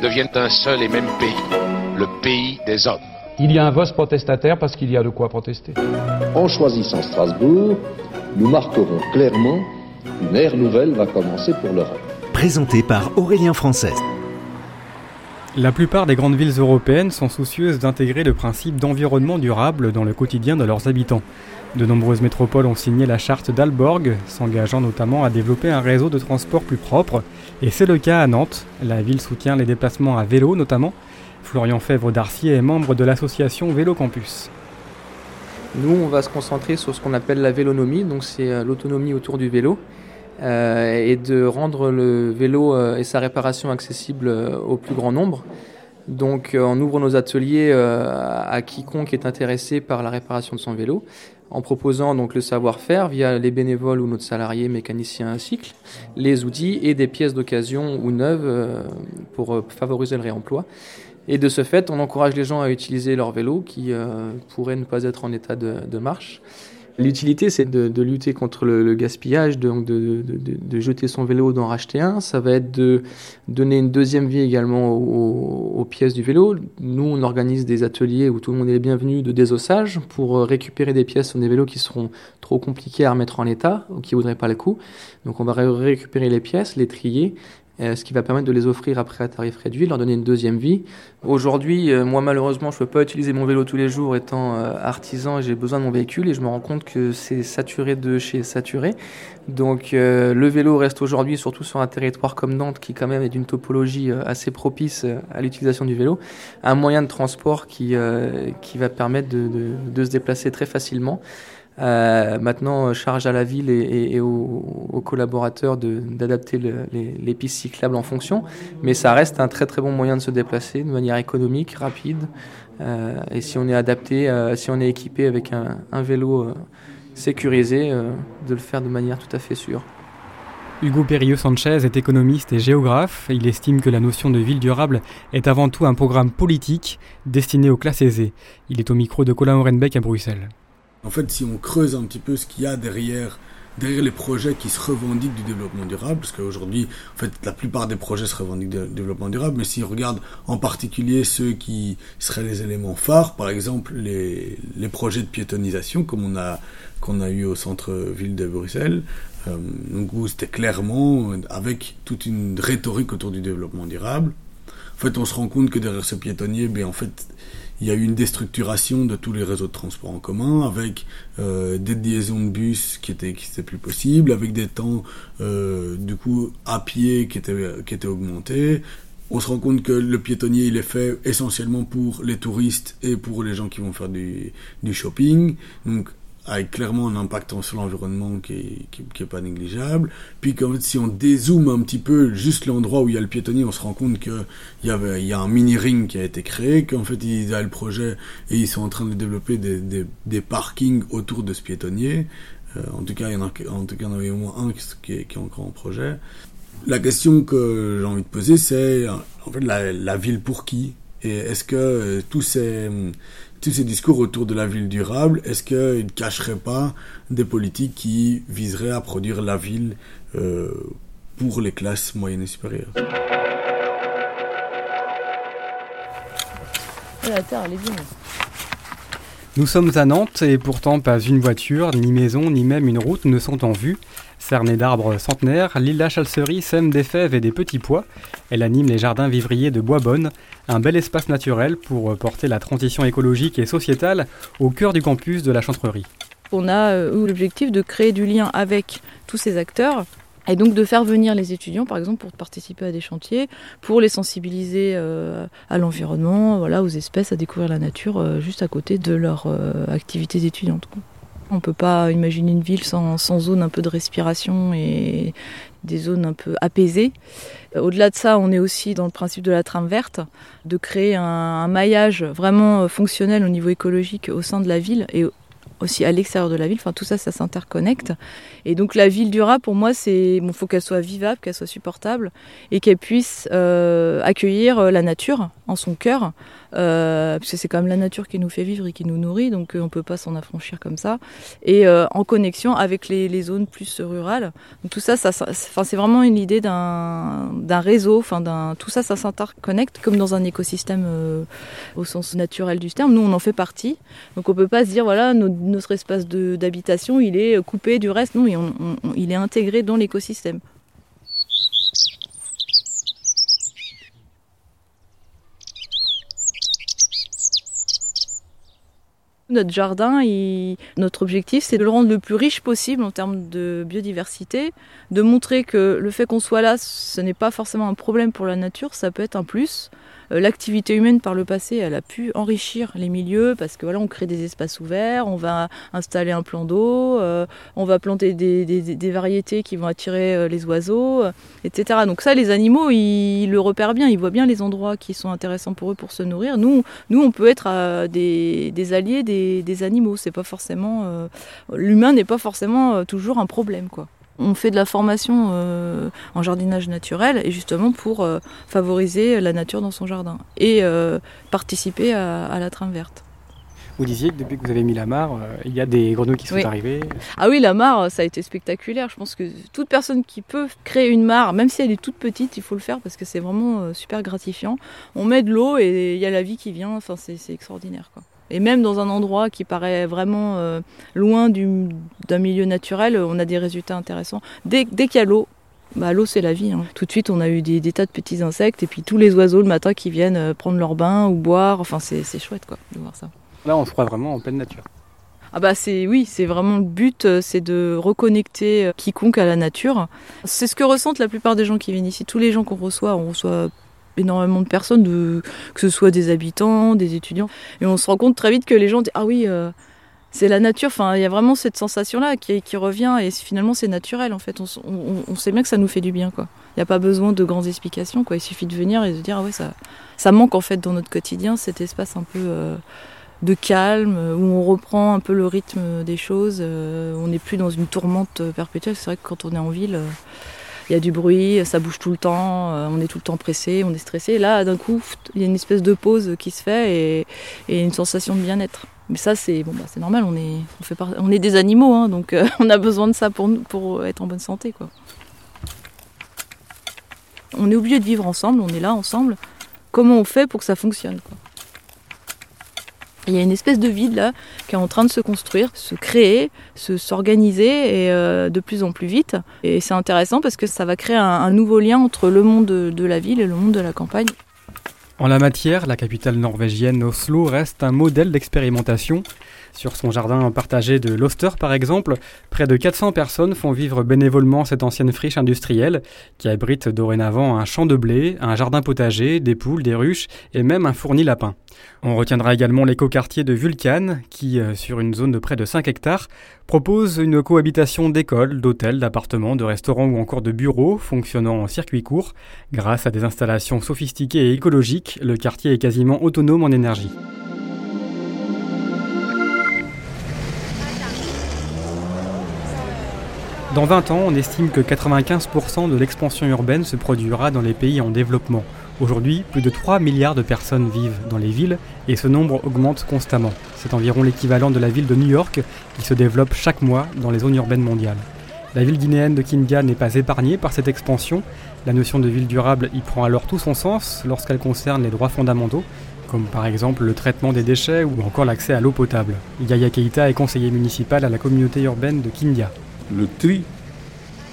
deviennent un seul et même pays, le pays des hommes. Il y a un vote protestataire parce qu'il y a de quoi protester. En choisissant Strasbourg, nous marquerons clairement qu'une ère nouvelle va commencer pour l'Europe. Présenté par Aurélien Français. La plupart des grandes villes européennes sont soucieuses d'intégrer le principe d'environnement durable dans le quotidien de leurs habitants. De nombreuses métropoles ont signé la charte d'Alborg, s'engageant notamment à développer un réseau de transport plus propre, et c'est le cas à Nantes. La ville soutient les déplacements à vélo notamment. Florian Fèvre d'Arcier est membre de l'association Vélo Campus. Nous, on va se concentrer sur ce qu'on appelle la vélonomie, donc c'est euh, l'autonomie autour du vélo, euh, et de rendre le vélo euh, et sa réparation accessible au plus grand nombre. Donc on ouvre nos ateliers à quiconque est intéressé par la réparation de son vélo, en proposant donc le savoir-faire via les bénévoles ou notre salarié mécanicien à cycle, les outils et des pièces d'occasion ou neuves euh, pour euh, favoriser le réemploi. Et de ce fait, on encourage les gens à utiliser leur vélo qui euh, pourrait ne pas être en état de, de marche. L'utilité, c'est de, lutter contre le, gaspillage, donc de, de, jeter son vélo, d'en racheter un. Ça va être de donner une deuxième vie également aux, aux, pièces du vélo. Nous, on organise des ateliers où tout le monde est bienvenu de désossage pour récupérer des pièces sur des vélos qui seront trop compliqués à remettre en état ou qui voudraient pas le coup. Donc, on va ré récupérer les pièces, les trier euh, ce qui va permettre de les offrir après à tarif réduit, leur donner une deuxième vie. Aujourd'hui, euh, moi malheureusement, je ne peux pas utiliser mon vélo tous les jours étant euh, artisan et j'ai besoin de mon véhicule et je me rends compte que c'est saturé de chez saturé. Donc le vélo reste aujourd'hui, surtout sur un territoire comme Nantes, qui quand même est d'une topologie assez propice à l'utilisation du vélo, un moyen de transport qui, qui va permettre de, de, de se déplacer très facilement. Euh, maintenant, charge à la ville et, aux, aux, collaborateurs d'adapter le, les, pistes cyclables en fonction. Mais ça reste un très très bon moyen de se déplacer de manière économique, rapide. Euh, et si on est adapté, euh, si on est équipé avec un, vélo euh, sécurisé, euh, de le faire de manière tout à fait sûre. Hugo Perrieux Sanchez est économiste et géographe. Il estime que la notion de ville durable est avant tout un programme politique destiné aux classes aisées. Il est au micro de Colin Orenbeck à Bruxelles. En fait, si on creuse un petit peu ce qu'il y a derrière, derrière les projets qui se revendiquent du développement durable, parce qu'aujourd'hui, en fait, la plupart des projets se revendiquent du développement durable, mais si on regarde en particulier ceux qui seraient les éléments phares, par exemple les, les projets de piétonisation, comme on a qu'on a eu au centre-ville de Bruxelles, euh, donc où c'était clairement avec toute une rhétorique autour du développement durable. En fait, on se rend compte que derrière ce piétonnier, ben en fait, il y a eu une déstructuration de tous les réseaux de transport en commun avec euh, des liaisons de bus qui étaient qui étaient plus possibles avec des temps euh, du coup à pied qui étaient qui étaient augmentés. On se rend compte que le piétonnier il est fait essentiellement pour les touristes et pour les gens qui vont faire du, du shopping. Donc avec clairement un impact sur l'environnement qui est, pas négligeable. Puis quand si on dézoome un petit peu juste l'endroit où il y a le piétonnier, on se rend compte que il y y a un mini ring qui a été créé, qu'en fait ils avaient le projet et ils sont en train de développer des, parkings autour de ce piétonnier. Euh, en tout cas, il y en a en tout cas il y en avait au moins un qui est, encore en projet. La question que j'ai envie de poser, c'est en fait la ville pour qui? Et est-ce que euh, tous ces tous ces discours autour de la ville durable, est-ce qu'ils ne cacheraient pas des politiques qui viseraient à produire la ville euh, pour les classes moyennes et supérieures? Nous sommes à Nantes et pourtant pas une voiture, ni maison, ni même une route ne sont en vue. Cernée d'arbres centenaires, Lila Chalcerie sème des fèves et des petits pois. Elle anime les jardins vivriers de Boisbonne, un bel espace naturel pour porter la transition écologique et sociétale au cœur du campus de la Chantrerie. On a eu l'objectif de créer du lien avec tous ces acteurs et donc de faire venir les étudiants, par exemple, pour participer à des chantiers, pour les sensibiliser euh, à l'environnement, voilà, aux espèces, à découvrir la nature, euh, juste à côté de leur euh, activité étudiante. On ne peut pas imaginer une ville sans, zone un peu de respiration et des zones un peu apaisées. Au-delà de ça, on est aussi dans le principe de la trame verte, de créer un, un maillage vraiment fonctionnel au niveau écologique au sein de la ville et aussi à l'extérieur de la ville. Enfin, tout ça, ça s'interconnecte. Et donc, la ville durable, pour moi, c'est bon, faut qu'elle soit vivable, qu'elle soit supportable et qu'elle puisse euh, accueillir la nature en son cœur. Euh, parce que c'est quand même la nature qui nous fait vivre et qui nous nourrit, donc euh, on peut pas s'en affranchir comme ça. Et euh, en connexion avec les, zones plus rurales. Donc tout ça, ça, c'est vraiment une idée d'un réseau. Enfin, d'un tout ça, ça s'interconnecte comme dans un écosystème euh, au sens naturel du terme. Nous, on en fait partie. Donc on peut pas se dire voilà notre, notre espace d'habitation, il est coupé du reste. Non, on, on, il est intégré dans l'écosystème. Notre jardin, notre objectif, c'est de le rendre le plus riche possible en termes de biodiversité, de montrer que le fait qu'on soit là, ce n'est pas forcément un problème pour la nature, ça peut être un plus. L'activité humaine par le passé, elle a pu enrichir les milieux parce que voilà, on crée des espaces ouverts, on va installer un plan d'eau, euh, on va planter des, des, des, variétés qui vont attirer euh, les oiseaux, euh, etc. Donc ça, les animaux, ils, le repèrent bien, ils voient bien les endroits qui sont intéressants pour eux pour se nourrir. Nous, nous, on peut être des, des, alliés des, des animaux. C'est pas forcément l'humain n'est pas forcément toujours un problème, quoi on fait de la formation euh, en jardinage naturel et justement pour euh, favoriser la nature dans son jardin et euh, participer à, à, la trame verte. Vous disiez que depuis que vous avez mis la mare, il y a des grenouilles qui sont oui. arrivées. Ah oui, la mare, ça a été spectaculaire. Je pense que toute personne qui peut créer une mare, même si elle est toute petite, il faut le faire parce que c'est vraiment super gratifiant. On met de l'eau et il y a la vie qui vient. Enfin, c'est extraordinaire, quoi. Et même dans un endroit qui paraît vraiment euh, loin d'un milieu naturel, on a des résultats intéressants. Dès, dès qu'il y a l'eau, bah, l'eau c'est la vie. Hein. Tout de suite, on a eu des, des, tas de petits insectes et puis tous les oiseaux le matin qui viennent euh, prendre leur bain ou boire. Enfin, c'est chouette quoi de voir ça. Là, on se croit vraiment en pleine nature. Ah bah c'est oui, c'est vraiment le but, euh, c'est de reconnecter quiconque à la nature. C'est ce que ressentent la plupart des gens qui viennent ici. Tous les gens qu'on reçoit, on reçoit énormément de personnes, que ce soit des habitants, des étudiants. Et on se rend compte très vite que les gens disent Ah oui, euh, c'est la nature. Enfin, il y a vraiment cette sensation-là qui, revient et finalement c'est naturel en fait. On, sait bien que ça nous fait du bien. Il n'y a pas besoin de grandes explications quoi. Il suffit de venir et de dire Ah ouais, ça, ça manque en fait dans notre quotidien cet espace un peu. Euh, de calme, où on reprend un peu le rythme des choses, euh, on n'est plus dans une tourmente perpétuelle. C'est vrai que quand on est en ville, euh, il y a du bruit, ça bouge tout le temps, euh, on est tout le temps pressé, on est stressé. Là, d'un coup, il y a une espèce de pause qui se fait et, une sensation de bien-être. Mais ça, c'est bah, normal. On est, des animaux, hein, donc euh, on a besoin de ça pour être en bonne santé. On est obligé de vivre ensemble, on est là ensemble. Comment on fait pour que ça fonctionne, il y a une espèce de vide là qui est en train de se construire, se créer, se s'organiser euh, de plus en plus vite. Et c'est intéressant parce que ça va créer un, un nouveau lien entre le monde de, de, la ville et le monde de la campagne. En la matière, la capitale norvégienne Oslo reste un modèle d'expérimentation. Sur son jardin partagé de Loster par exemple, près de 400 personnes font vivre bénévolement cette ancienne friche industrielle qui abrite dorénavant un champ de blé, un jardin potager, des poules, des ruches et même un fourni lapin. On retiendra également l'écoquartier de Vulcan qui, sur une zone de près de 5 hectares, propose une cohabitation d'écoles, d'hôtels, d'appartements, de restaurants ou encore de bureaux fonctionnant en circuit court. Grâce à des installations sophistiquées et écologiques, le quartier est quasiment autonome en énergie. Dans 20 ans, on estime que 95% de l'expansion urbaine se produira dans les pays en développement. Aujourd'hui, plus de 3 milliards de personnes vivent dans les villes et ce nombre augmente constamment. C'est environ l'équivalent de la ville de New York qui se développe chaque mois dans les zones urbaines mondiales. La ville guinéenne de Kindia n'est pas épargnée par cette expansion. La notion de ville durable y prend alors tout son sens lorsqu'elle concerne les droits fondamentaux, comme par exemple le traitement des déchets ou encore l'accès à l'eau potable. Yaya Keita est conseiller municipal à la communauté urbaine de Kindia. Le tri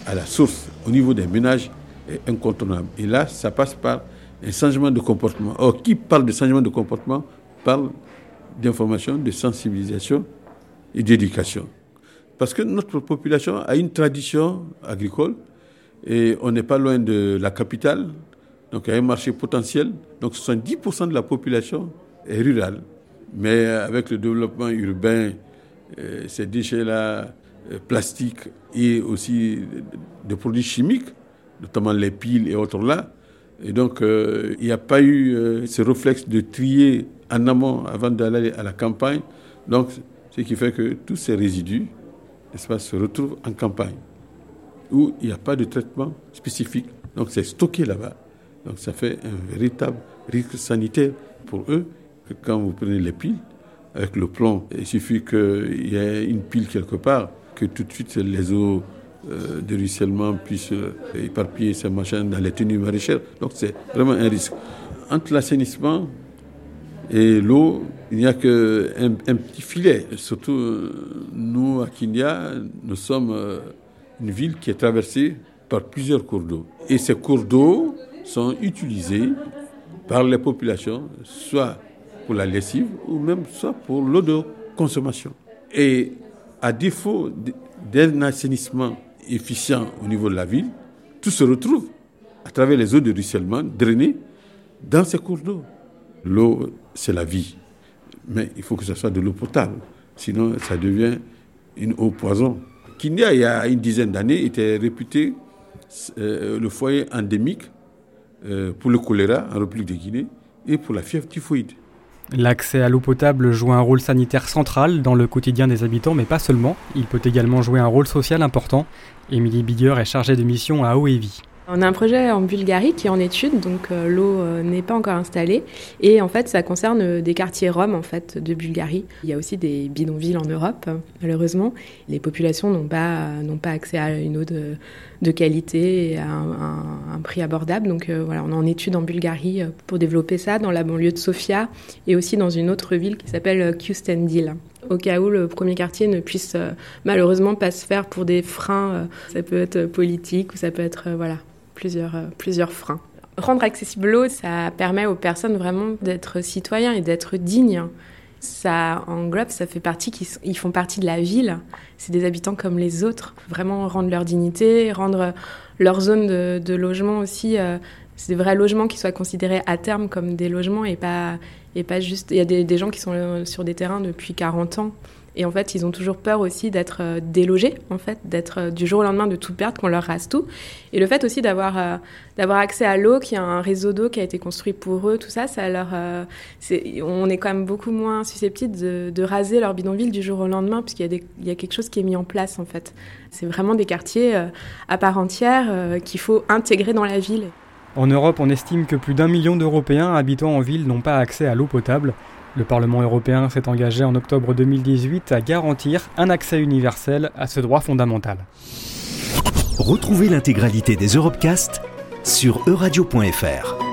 à la source au niveau des ménages est incontournable. Et là, ça passe par un changement de comportement. Or, qui parle de changement de comportement parle d'information, de sensibilisation et d'éducation. Parce que notre population a une tradition agricole et on n'est pas loin de la capitale, donc il y a un marché potentiel. Donc 70% de la population est rurale. Mais avec le développement urbain euh, ces déchets-là, euh, plastiques et aussi de produits chimiques, notamment les piles et autres là. Et donc, euh, il n'y a pas eu euh, ce réflexe de trier en amont avant d'aller à la campagne. Donc, ce qui fait que tous ces résidus pas, se retrouvent en campagne, où il n'y a pas de traitement spécifique. Donc, c'est stocké là-bas. Donc, ça fait un véritable risque sanitaire pour eux que quand vous prenez les piles, avec le plomb, il suffit qu'il y ait une pile quelque part, que tout de suite les eaux euh, de ruissellement puissent euh, éparpiller ces machins dans les tenues maraîchères. Donc c'est vraiment un risque. Entre l'assainissement et l'eau, il n'y a qu'un un petit filet. Surtout, euh, nous, à Kinya, nous sommes une ville qui est traversée par plusieurs cours d'eau. Et ces cours d'eau sont utilisés par les populations, soit pour la lessive ou même soit pour l'eau de consommation. Et à défaut d'un assainissement efficient au niveau de la ville, tout se retrouve à travers les eaux de ruissellement drainées dans ces cours d'eau. L'eau, c'est la vie, mais il faut que ce soit de l'eau potable, sinon ça devient une eau poison. Kinya, il y a une dizaine d'années, était réputé euh, le foyer endémique euh, pour le choléra en République de Guinée et pour la fièvre typhoïde. L'accès à l'eau potable joue un rôle sanitaire central dans le quotidien des habitants, mais pas seulement. Il peut également jouer un rôle social important. Émilie Biguer est chargée de mission à Oevi. On a un projet en Bulgarie qui est en étude, donc euh, l'eau euh, n'est pas encore installée. Et en fait, ça concerne euh, des quartiers roms en fait de Bulgarie. Il y a aussi des bidonvilles en Europe, malheureusement. Les populations n'ont pas accès à une eau de, de qualité et à un, prix abordable. Donc voilà, on est en étude en Bulgarie pour développer ça dans la banlieue de Sofia et aussi dans une autre ville qui s'appelle Kustendil au cas où le premier quartier ne puisse malheureusement pas se faire pour des freins. ça peut être politique ou ça peut être voilà plusieurs, euh, plusieurs freins. Rendre accessible l'eau, ça permet aux personnes vraiment d'être citoyens et d'être dignes. Ça englobe, ça fait partie, ils font partie de la ville. C'est des habitants comme les autres. Vraiment rendre leur dignité, rendre leur zone de, logement aussi. Euh, c'est des vrais logements qui soient considérés à terme comme des logements et pas, et pas juste. Il y a des, des gens qui sont euh, sur des terrains depuis 40 ans et en fait, ils ont toujours peur aussi d'être euh, délogés, en fait, d'être euh, du jour au lendemain de tout perdre, qu'on leur rase tout. Et le fait aussi d'avoir euh, d'avoir accès à l'eau, qu'il y a un réseau d'eau qui a été construit pour eux, tout ça, ça leur, on est quand même beaucoup moins susceptible de, raser leur bidonville du jour au lendemain, puisqu'il y a, y a quelque chose qui est mis en place, en fait. C'est vraiment des quartiers à part entière qu'il faut intégrer dans la ville. En Europe, on estime que plus d'un million d'Européens habitant en ville n'ont pas accès à l'eau potable. Le Parlement européen s'est engagé en octobre 2018 à garantir un accès universel à ce droit fondamental. Retrouvez l'intégralité des Europecast sur euradio.fr.